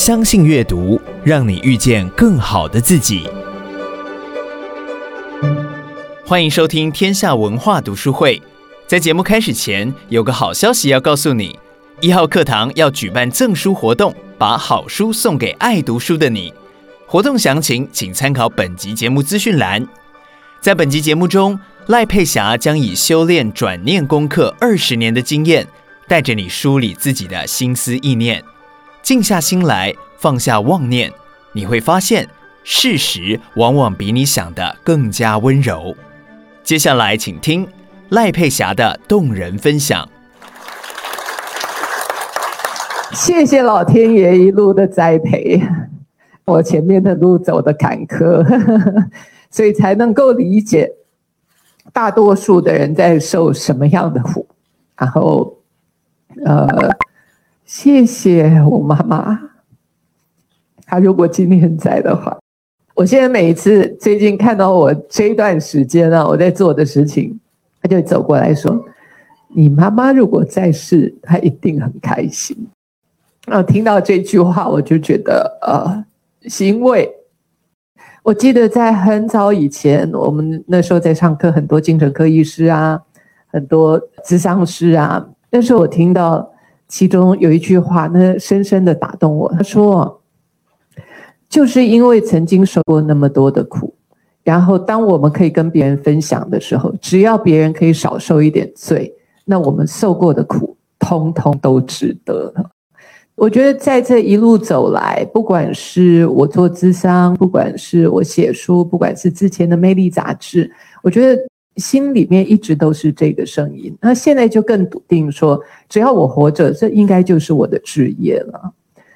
相信阅读，让你遇见更好的自己。欢迎收听天下文化读书会。在节目开始前，有个好消息要告诉你：一号课堂要举办赠书活动，把好书送给爱读书的你。活动详情请参考本集节目资讯栏。在本集节目中，赖佩霞将以修炼转念功课二十年的经验，带着你梳理自己的心思意念。静下心来，放下妄念，你会发现事实往往比你想的更加温柔。接下来，请听赖佩霞的动人分享。谢谢老天爷一路的栽培，我前面的路走得坎坷，所以才能够理解大多数的人在受什么样的苦。然后，呃。谢谢我妈妈，她如果今天在的话，我现在每一次最近看到我这一段时间啊，我在做的事情，她就走过来说：“你妈妈如果在世，她一定很开心。”啊，听到这句话，我就觉得呃欣慰。我记得在很早以前，我们那时候在上课，很多精神科医师啊，很多咨商师啊，那时候我听到。其中有一句话，那深深的打动我。他说：“就是因为曾经受过那么多的苦，然后当我们可以跟别人分享的时候，只要别人可以少受一点罪，那我们受过的苦，通通都值得了。”我觉得在这一路走来，不管是我做咨商，不管是我写书，不管是之前的魅力杂志，我觉得。心里面一直都是这个声音，那现在就更笃定说，只要我活着，这应该就是我的职业了。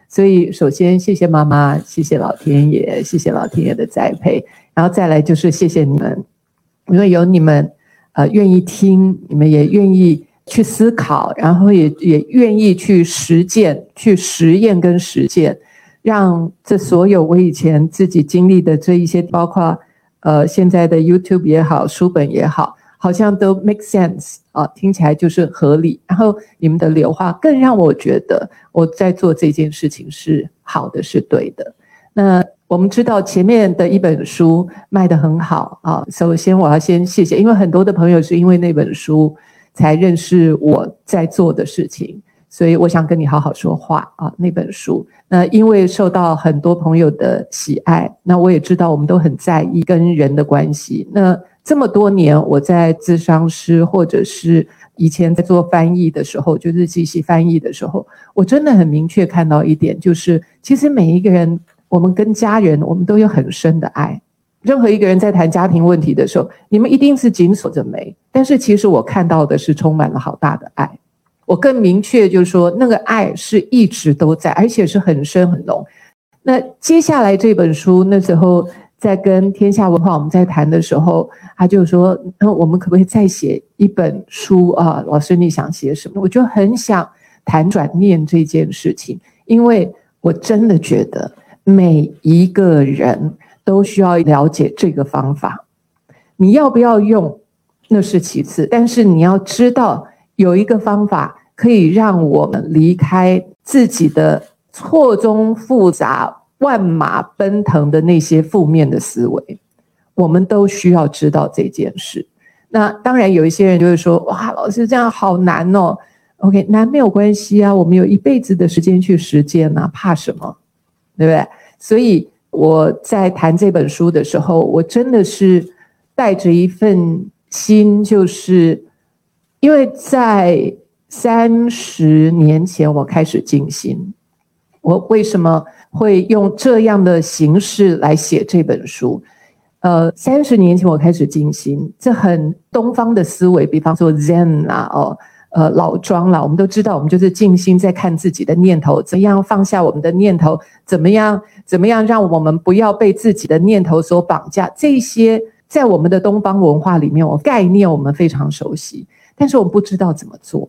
所以，首先谢谢妈妈，谢谢老天爷，谢谢老天爷的栽培，然后再来就是谢谢你们，因为有你们，呃，愿意听，你们也愿意去思考，然后也也愿意去实践、去实验跟实践，让这所有我以前自己经历的这一些，包括。呃，现在的 YouTube 也好，书本也好，好像都 make sense 啊，听起来就是合理。然后你们的流话更让我觉得我在做这件事情是好的，是对的。那我们知道前面的一本书卖得很好啊，首先我要先谢谢，因为很多的朋友是因为那本书才认识我在做的事情。所以我想跟你好好说话啊！那本书，那因为受到很多朋友的喜爱，那我也知道我们都很在意跟人的关系。那这么多年，我在咨商师或者是以前在做翻译的时候，就是机器翻译的时候，我真的很明确看到一点，就是其实每一个人，我们跟家人，我们都有很深的爱。任何一个人在谈家庭问题的时候，你们一定是紧锁着眉，但是其实我看到的是充满了好大的爱。我更明确就是说，那个爱是一直都在，而且是很深很浓。那接下来这本书，那时候在跟天下文化我们在谈的时候，他就说：“那我们可不可以再写一本书啊？老师，你想写什么？”我就很想谈转念这件事情，因为我真的觉得每一个人都需要了解这个方法。你要不要用，那是其次，但是你要知道。有一个方法可以让我们离开自己的错综复杂、万马奔腾的那些负面的思维，我们都需要知道这件事。那当然，有一些人就会说：“哇，老师这样好难哦。”OK，难没有关系啊，我们有一辈子的时间去实践呢，怕什么？对不对？所以我在谈这本书的时候，我真的是带着一份心，就是。因为在三十年前，我开始静心。我为什么会用这样的形式来写这本书？呃，三十年前我开始静心，这很东方的思维，比方说 Zen 啊，哦，呃，老庄啦，我们都知道，我们就是静心，在看自己的念头，怎样放下我们的念头，怎么样，怎么样让我们不要被自己的念头所绑架。这些在我们的东方文化里面，我概念我们非常熟悉。但是我们不知道怎么做，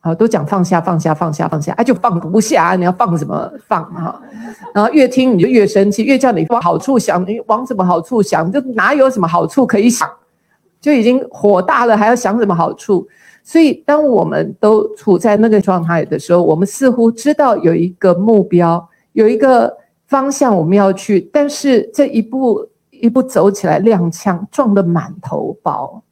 好，都讲放下放下放下放下，哎，就放不下，你要放怎么放哈？然后越听你就越生气，越叫你往好处想，你往什么好处想？就哪有什么好处可以想？就已经火大了，还要想什么好处？所以当我们都处在那个状态的时候，我们似乎知道有一个目标，有一个方向我们要去，但是这一步一步走起来踉跄，撞得满头包。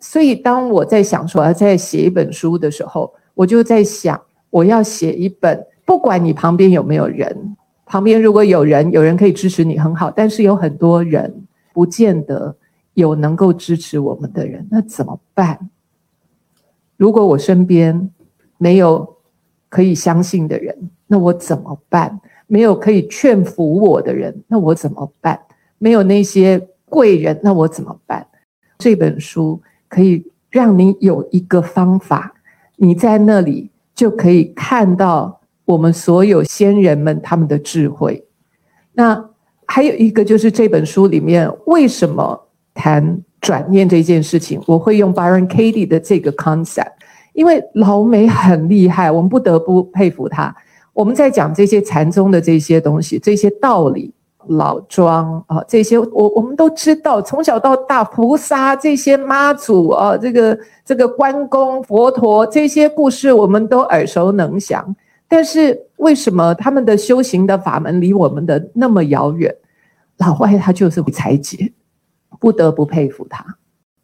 所以当我在想说要再写一本书的时候，我就在想，我要写一本，不管你旁边有没有人，旁边如果有人，有人可以支持你很好，但是有很多人不见得有能够支持我们的人，那怎么办？如果我身边没有可以相信的人，那我怎么办？没有可以劝服我的人，那我怎么办？没有那些贵人，那我怎么办？这本书可以让你有一个方法，你在那里就可以看到我们所有先人们他们的智慧。那还有一个就是这本书里面为什么谈转念这件事情，我会用 Byron Katie 的这个 concept，因为老美很厉害，我们不得不佩服他。我们在讲这些禅宗的这些东西，这些道理，老庄啊，这些我我们都知道，从小到大，菩萨这些妈祖啊，这个这个关公、佛陀这些故事，我们都耳熟能详。但是为什么他们的修行的法门离我们的那么遥远？老外他就是会拆解。不得不佩服他，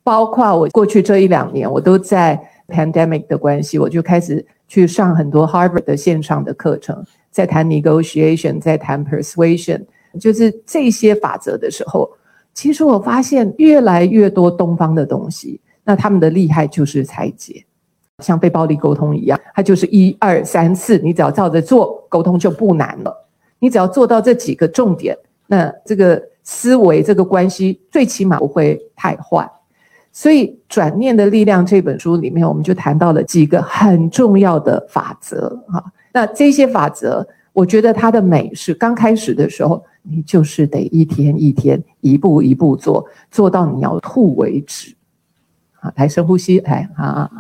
包括我过去这一两年，我都在 pandemic 的关系，我就开始去上很多 Harvard 的线上的课程，在谈 negotiation，在谈 persuasion，就是这些法则的时候，其实我发现越来越多东方的东西，那他们的厉害就是拆解，像非暴力沟通一样，它就是一二三四，你只要照着做，沟通就不难了。你只要做到这几个重点，那这个。思维这个关系最起码不会太坏，所以《转念的力量》这本书里面，我们就谈到了几个很重要的法则哈。那这些法则，我觉得它的美是刚开始的时候，你就是得一天一天，一步一步做，做到你要吐为止。好，来深呼吸，来啊，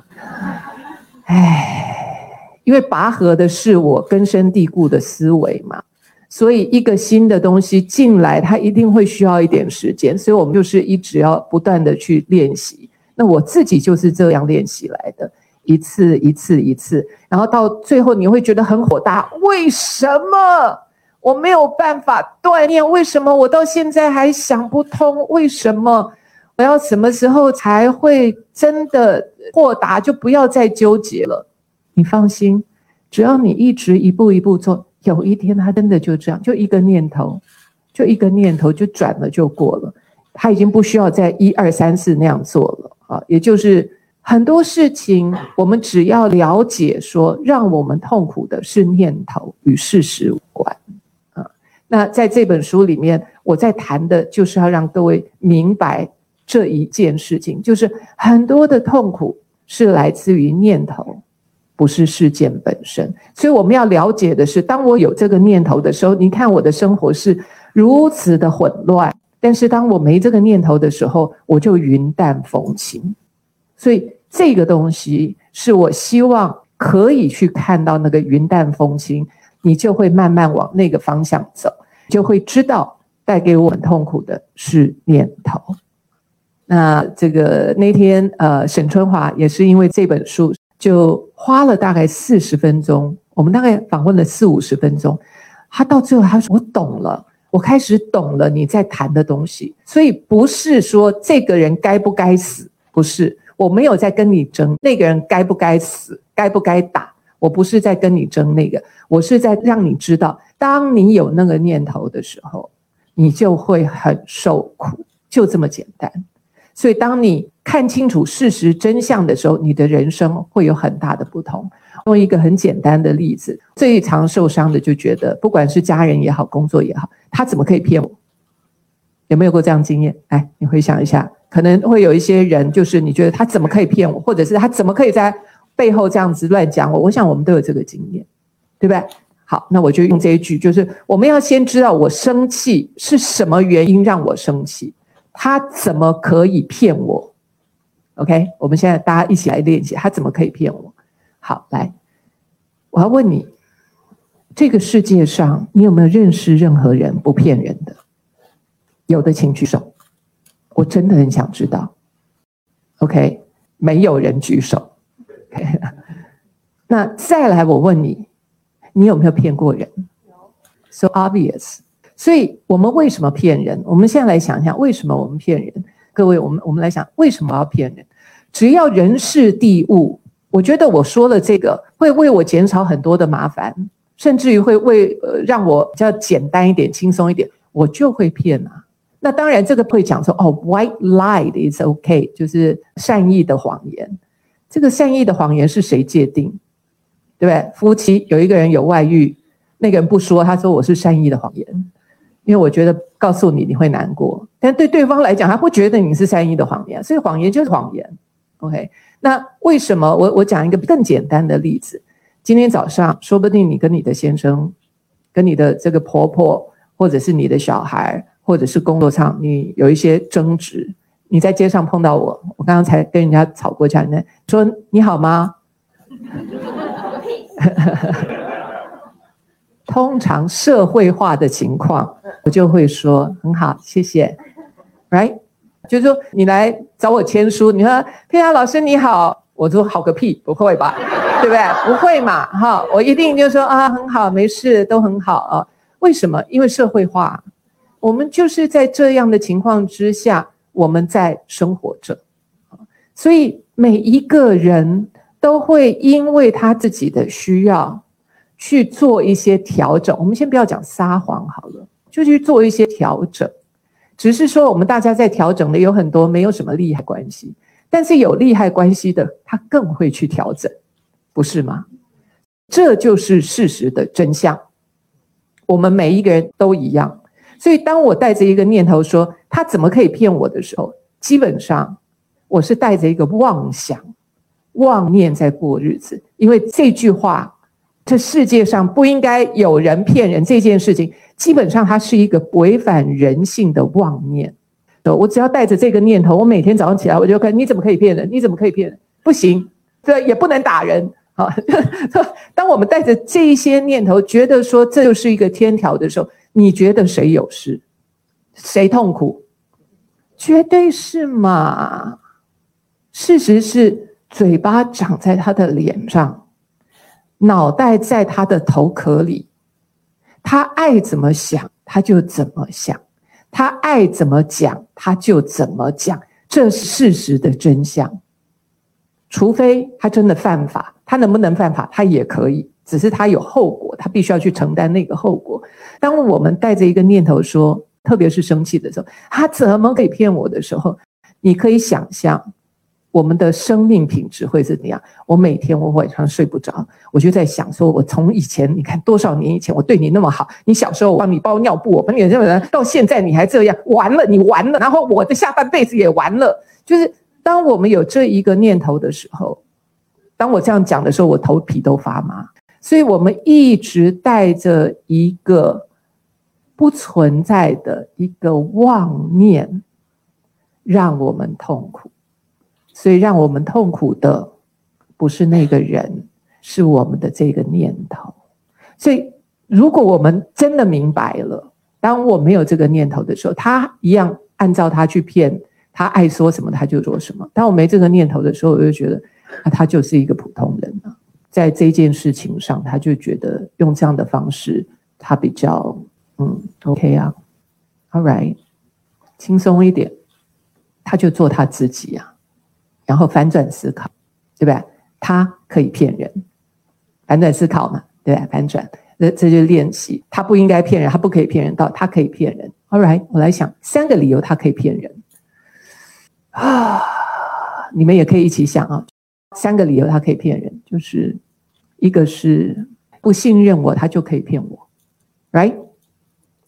哎，因为拔河的是我根深蒂固的思维嘛。所以，一个新的东西进来，它一定会需要一点时间。所以我们就是一直要不断的去练习。那我自己就是这样练习来的，一次一次一次，然后到最后你会觉得很火大。为什么我没有办法锻炼？为什么我到现在还想不通？为什么我要什么时候才会真的豁达？就不要再纠结了。你放心，只要你一直一步一步做。有一天，他真的就这样，就一个念头，就一个念头就转了就过了，他已经不需要再一二三四那样做了啊。也就是很多事情，我们只要了解说，让我们痛苦的是念头，与事实无关。那在这本书里面，我在谈的就是要让各位明白这一件事情，就是很多的痛苦是来自于念头。不是事件本身，所以我们要了解的是，当我有这个念头的时候，你看我的生活是如此的混乱；但是当我没这个念头的时候，我就云淡风轻。所以这个东西是我希望可以去看到那个云淡风轻，你就会慢慢往那个方向走，就会知道带给我们痛苦的是念头。那这个那天呃，沈春华也是因为这本书。就花了大概四十分钟，我们大概访问了四五十分钟。他到最后他说：“我懂了，我开始懂了你在谈的东西。所以不是说这个人该不该死，不是，我没有在跟你争那个人该不该死，该不该打。我不是在跟你争那个，我是在让你知道，当你有那个念头的时候，你就会很受苦，就这么简单。”所以，当你看清楚事实真相的时候，你的人生会有很大的不同。用一个很简单的例子，最常受伤的就觉得，不管是家人也好，工作也好，他怎么可以骗我？有没有过这样经验？哎，你回想一下，可能会有一些人，就是你觉得他怎么可以骗我，或者是他怎么可以在背后这样子乱讲我？我想我们都有这个经验，对不对？好，那我就用这一句，就是我们要先知道我生气是什么原因让我生气。他怎么可以骗我？OK，我们现在大家一起来练习，他怎么可以骗我？好，来，我要问你，这个世界上你有没有认识任何人不骗人的？有的请举手，我真的很想知道。OK，没有人举手。那再来，我问你，你有没有骗过人？so obvious。所以我们为什么骗人？我们现在来想想，为什么我们骗人？各位，我们我们来想，为什么要骗人？只要人事地物，我觉得我说了这个会为我减少很多的麻烦，甚至于会为呃让我比较简单一点、轻松一点，我就会骗啊。那当然，这个会讲说哦，white lie is OK，就是善意的谎言。这个善意的谎言是谁界定？对不对？夫妻有一个人有外遇，那个人不说，他说我是善意的谎言。因为我觉得告诉你你会难过，但对对方来讲，他不觉得你是善意的谎言，所以谎言就是谎言。OK，那为什么我我讲一个更简单的例子？今天早上，说不定你跟你的先生、跟你的这个婆婆，或者是你的小孩，或者是工作上你有一些争执，你在街上碰到我，我刚刚才跟人家吵过架，呢，说你好吗？通常社会化的情况，我就会说很好，谢谢，right？就是说你来找我签书，你说佩雅老师你好，我说好个屁，不会吧？对不对？不会嘛？哈，我一定就说啊，很好，没事，都很好啊。为什么？因为社会化，我们就是在这样的情况之下，我们在生活着，所以每一个人都会因为他自己的需要。去做一些调整，我们先不要讲撒谎好了，就去做一些调整。只是说，我们大家在调整的有很多没有什么利害关系，但是有利害关系的，他更会去调整，不是吗？这就是事实的真相。我们每一个人都一样，所以当我带着一个念头说他怎么可以骗我的时候，基本上我是带着一个妄想、妄念在过日子，因为这句话。这世界上不应该有人骗人这件事情，基本上它是一个违反人性的妄念。我只要带着这个念头，我每天早上起来我就看，你怎么可以骗人？你怎么可以骗人？不行，这也不能打人啊！当我们带着这一些念头，觉得说这就是一个天条的时候，你觉得谁有事？谁痛苦？绝对是嘛！事实是，嘴巴长在他的脸上。脑袋在他的头壳里，他爱怎么想他就怎么想，他爱怎么讲他就怎么讲，这是事实的真相。除非他真的犯法，他能不能犯法？他也可以，只是他有后果，他必须要去承担那个后果。当我们带着一个念头说，特别是生气的时候，他怎么可以骗我的时候，你可以想象。我们的生命品质会是怎样？我每天我晚上睡不着，我就在想说，我从以前你看多少年以前我对你那么好，你小时候我帮你包尿布，我帮你这么人，到现在你还这样，完了你完了，然后我的下半辈子也完了。就是当我们有这一个念头的时候，当我这样讲的时候，我头皮都发麻。所以我们一直带着一个不存在的一个妄念，让我们痛苦。所以，让我们痛苦的不是那个人，是我们的这个念头。所以，如果我们真的明白了，当我没有这个念头的时候，他一样按照他去骗，他爱说什么他就说什么。当我没这个念头的时候，我就觉得啊，他就是一个普通人啊，在这件事情上，他就觉得用这样的方式，他比较嗯 OK 啊，All right，轻松一点，他就做他自己啊。然后反转思考，对不对？他可以骗人，反转思考嘛，对吧？反转，这这就是练习。他不应该骗人，他不可以骗人，到他可以骗人。All right，我来想三个理由他可以骗人啊，你们也可以一起想啊。三个理由他可以骗人，就是一个是不信任我，他就可以骗我，right？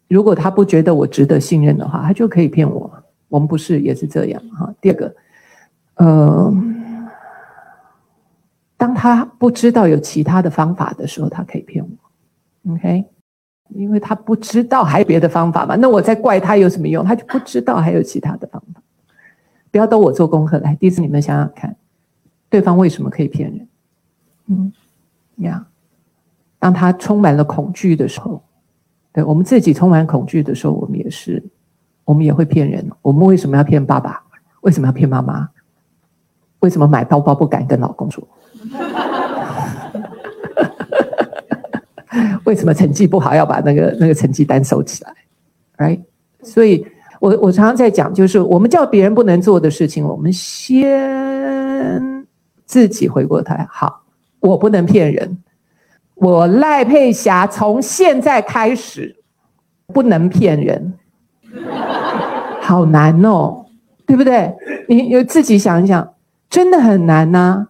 如果他不觉得我值得信任的话，他就可以骗我。我们不是也是这样哈？第二个。呃，当他不知道有其他的方法的时候，他可以骗我，OK？因为他不知道还有别的方法嘛，那我再怪他有什么用？他就不知道还有其他的方法。不要都我做功课来，第一次你们想想看，对方为什么可以骗人？嗯，呀，当他充满了恐惧的时候，对我们自己充满恐惧的时候，我们也是，我们也会骗人。我们为什么要骗爸爸？为什么要骗妈妈？为什么买包包不敢跟老公说？为什么成绩不好要把那个那个成绩单收起来？Right？所以我我常常在讲，就是我们叫别人不能做的事情，我们先自己回过头来。好，我不能骗人。我赖佩霞从现在开始不能骗人，好难哦，对不对？你你自己想一想，真的很难呐、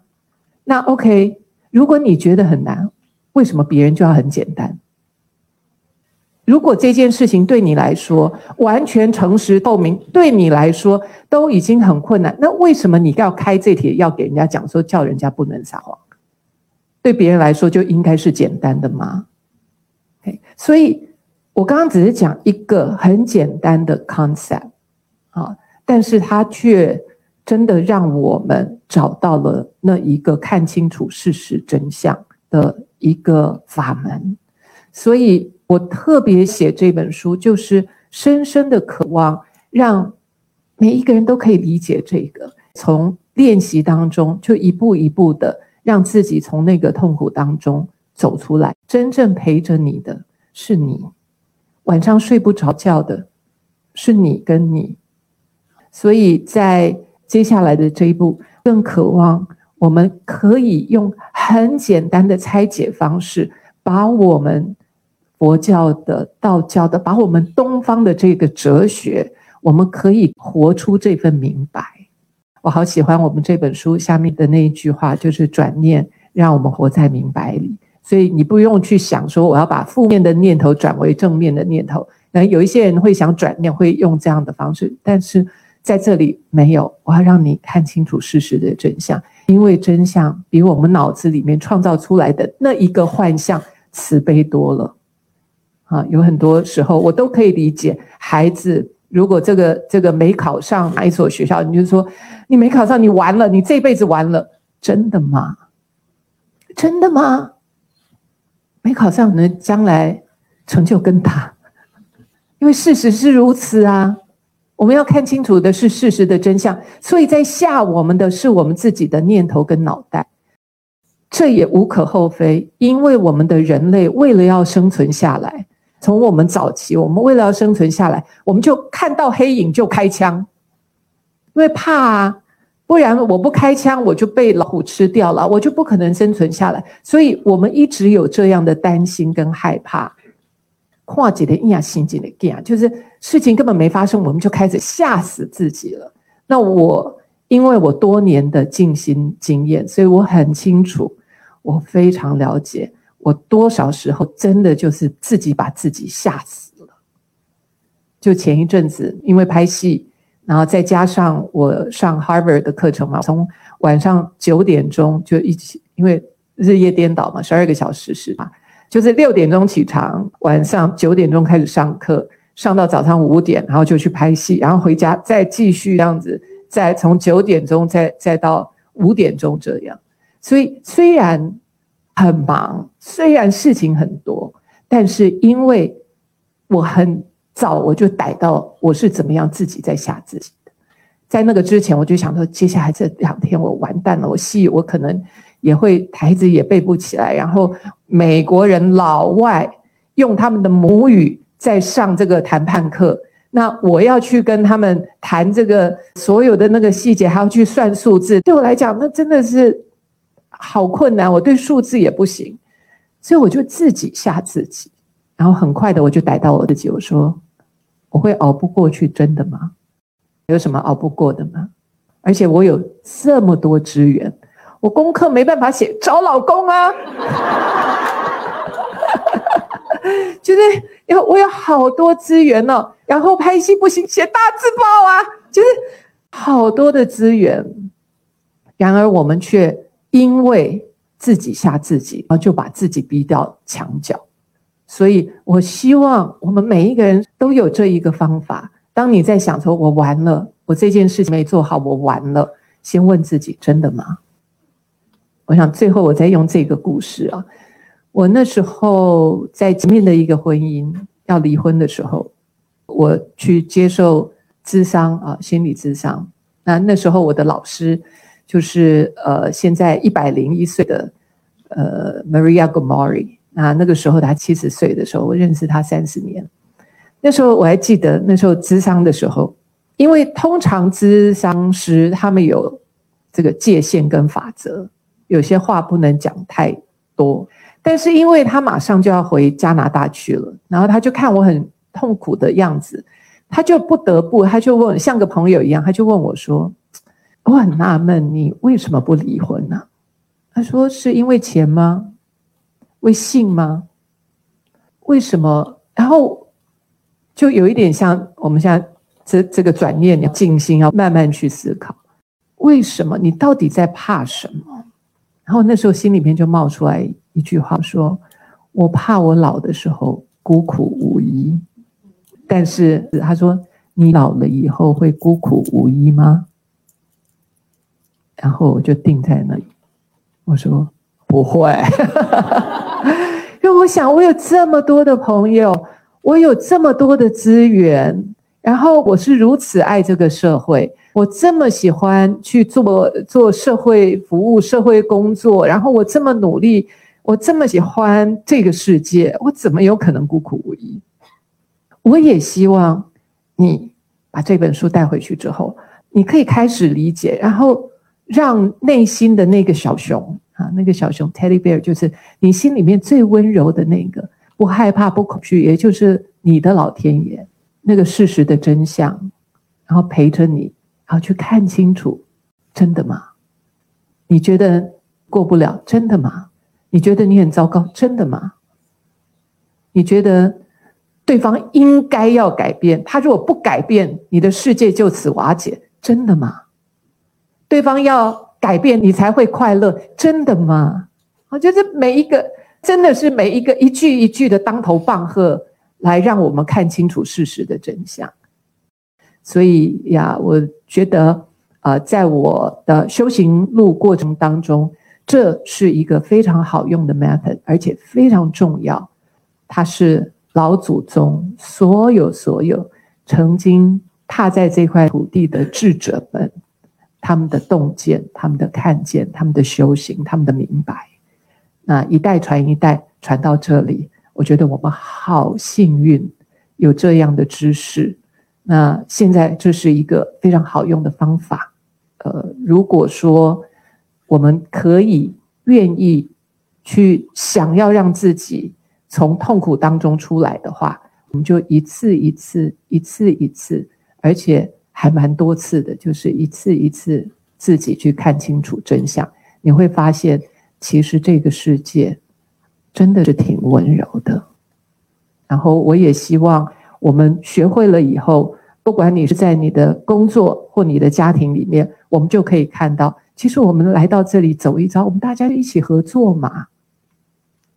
那 OK，如果你觉得很难，为什么别人就要很简单？如果这件事情对你来说完全诚实透明，对你来说都已经很困难，那为什么你要开这帖要给人家讲说叫人家不能撒谎？对别人来说就应该是简单的吗所以我刚刚只是讲一个很简单的 concept 啊，但是它却真的让我们找到了那一个看清楚事实真相的一个法门。所以我特别写这本书，就是深深的渴望让每一个人都可以理解这个，从练习当中就一步一步的。让自己从那个痛苦当中走出来，真正陪着你的是你，晚上睡不着觉的是你跟你，所以在接下来的这一步，更渴望我们可以用很简单的拆解方式，把我们佛教的、道教的，把我们东方的这个哲学，我们可以活出这份明白。我好喜欢我们这本书下面的那一句话，就是转念让我们活在明白里。所以你不用去想说我要把负面的念头转为正面的念头。那有一些人会想转念，会用这样的方式，但是在这里没有。我要让你看清楚事实的真相，因为真相比我们脑子里面创造出来的那一个幻象慈悲多了。啊，有很多时候我都可以理解孩子。如果这个这个没考上哪一所学校，你就说你没考上，你完了，你这辈子完了，真的吗？真的吗？没考上，那将来成就更大，因为事实是如此啊。我们要看清楚的是事实的真相，所以在吓我们的是我们自己的念头跟脑袋，这也无可厚非，因为我们的人类为了要生存下来。从我们早期，我们为了要生存下来，我们就看到黑影就开枪，因为怕啊，不然我不开枪，我就被老虎吃掉了，我就不可能生存下来。所以我们一直有这样的担心跟害怕。跨界的阴阳心境的 gap，就是事情根本没发生，我们就开始吓死自己了。那我因为我多年的静心经验，所以我很清楚，我非常了解。我多少时候真的就是自己把自己吓死了。就前一阵子，因为拍戏，然后再加上我上 Harvard 的课程嘛，从晚上九点钟就一起，因为日夜颠倒嘛，十二个小时是吧？就是六点钟起床，晚上九点钟开始上课，上到早上五点，然后就去拍戏，然后回家再继续这样子，再从九点钟再再到五点钟这样。所以虽然。很忙，虽然事情很多，但是因为我很早我就逮到我是怎么样自己在吓自己的，在那个之前我就想说，接下来这两天我完蛋了，我戏我可能也会台词也背不起来，然后美国人老外用他们的母语在上这个谈判课，那我要去跟他们谈这个所有的那个细节，还要去算数字，对我来讲，那真的是。好困难，我对数字也不行，所以我就自己吓自己，然后很快的我就逮到我自己，我说我会熬不过去，真的吗？有什么熬不过的吗？而且我有这么多资源，我功课没办法写，找老公啊，就是因为我有好多资源哦，然后拍戏不行，写大字报啊，就是好多的资源，然而我们却。因为自己吓自己，然后就把自己逼到墙角。所以我希望我们每一个人都有这一个方法。当你在想说“我完了，我这件事情没做好，我完了”，先问自己：“真的吗？”我想最后我再用这个故事啊。我那时候在前面的一个婚姻要离婚的时候，我去接受智商啊，心理智商。那那时候我的老师。就是呃，现在一百零一岁的呃，Maria Gomori，那那个时候他七十岁的时候，我认识他三十年。那时候我还记得，那时候咨商的时候，因为通常咨商师他们有这个界限跟法则，有些话不能讲太多。但是因为他马上就要回加拿大去了，然后他就看我很痛苦的样子，他就不得不，他就问，像个朋友一样，他就问我说：“我很纳闷，你为什么不离婚呢？”他说：“是因为钱吗？为性吗？为什么？”然后就有一点像我们现在这这个转念，你要静心，要慢慢去思考，为什么？你到底在怕什么？然后那时候心里面就冒出来一句话说：“我怕我老的时候孤苦无依。”但是他说：“你老了以后会孤苦无依吗？”然后我就定在那里，我说：“不会。”因为我想，我有这么多的朋友，我有这么多的资源，然后我是如此爱这个社会。我这么喜欢去做做社会服务、社会工作，然后我这么努力，我这么喜欢这个世界，我怎么有可能孤苦无依？我也希望你把这本书带回去之后，你可以开始理解，然后让内心的那个小熊啊，那个小熊 Teddy Bear，就是你心里面最温柔的那个，不害怕、不恐惧，也就是你的老天爷，那个事实的真相，然后陪着你。然后，去看清楚，真的吗？你觉得过不了，真的吗？你觉得你很糟糕，真的吗？你觉得对方应该要改变，他如果不改变，你的世界就此瓦解，真的吗？对方要改变，你才会快乐，真的吗？我觉得每一个真的是每一个一句一句的当头棒喝，来让我们看清楚事实的真相。所以呀，我觉得，呃，在我的修行路过程当中，这是一个非常好用的 method，而且非常重要。它是老祖宗所有所有曾经踏在这块土地的智者们，他们的洞见、他们的看见、他们的修行、他们的明白，那一代传一代传到这里，我觉得我们好幸运，有这样的知识。那现在这是一个非常好用的方法，呃，如果说我们可以愿意去想要让自己从痛苦当中出来的话，我们就一次一次、一次一次，而且还蛮多次的，就是一次一次自己去看清楚真相，你会发现，其实这个世界真的是挺温柔的。然后我也希望我们学会了以后。不管你是在你的工作或你的家庭里面，我们就可以看到，其实我们来到这里走一遭，我们大家就一起合作嘛，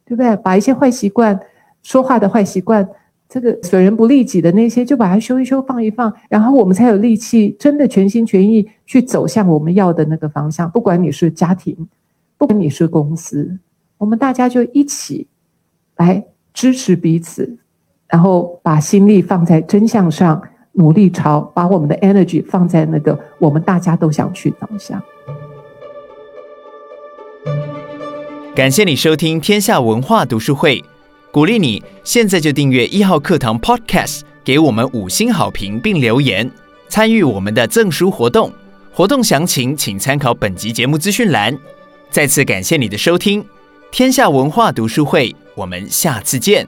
对不对？把一些坏习惯、说话的坏习惯，这个损人不利己的那些，就把它修一修、放一放，然后我们才有力气，真的全心全意去走向我们要的那个方向。不管你是家庭，不管你是公司，我们大家就一起来支持彼此，然后把心力放在真相上。努力朝把我们的 energy 放在那个我们大家都想去的方向。感谢你收听天下文化读书会，鼓励你现在就订阅一号课堂 Podcast，给我们五星好评并留言，参与我们的赠书活动。活动详情请参考本集节目资讯栏。再次感谢你的收听，天下文化读书会，我们下次见。